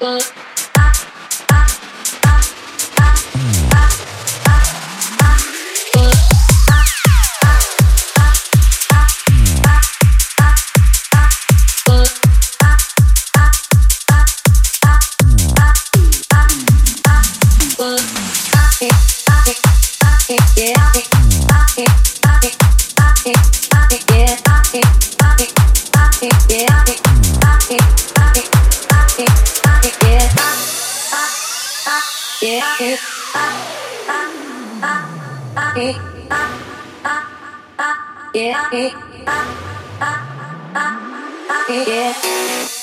But Yeah.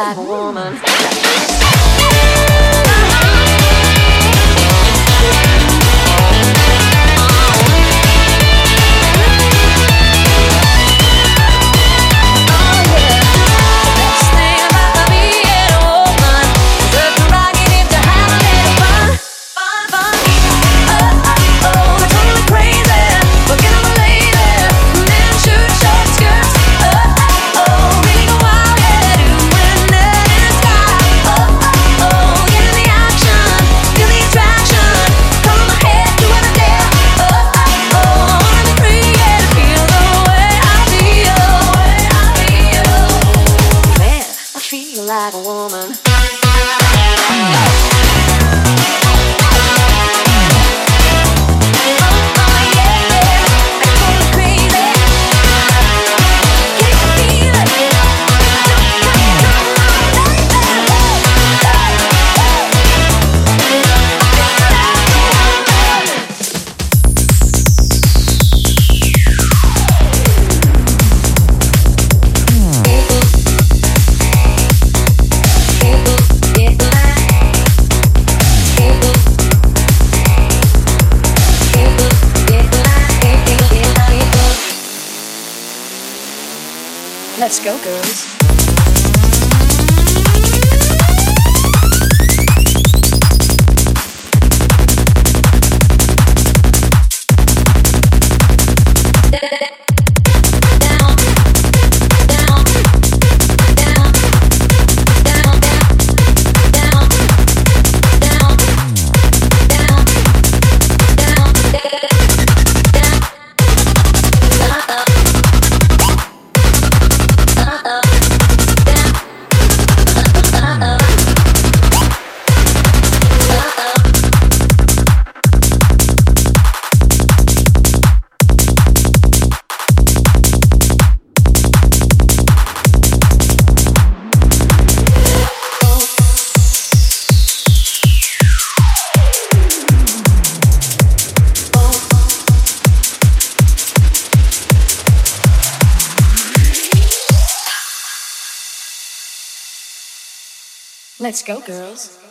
That woman. Uh-uh. Let's go, girls.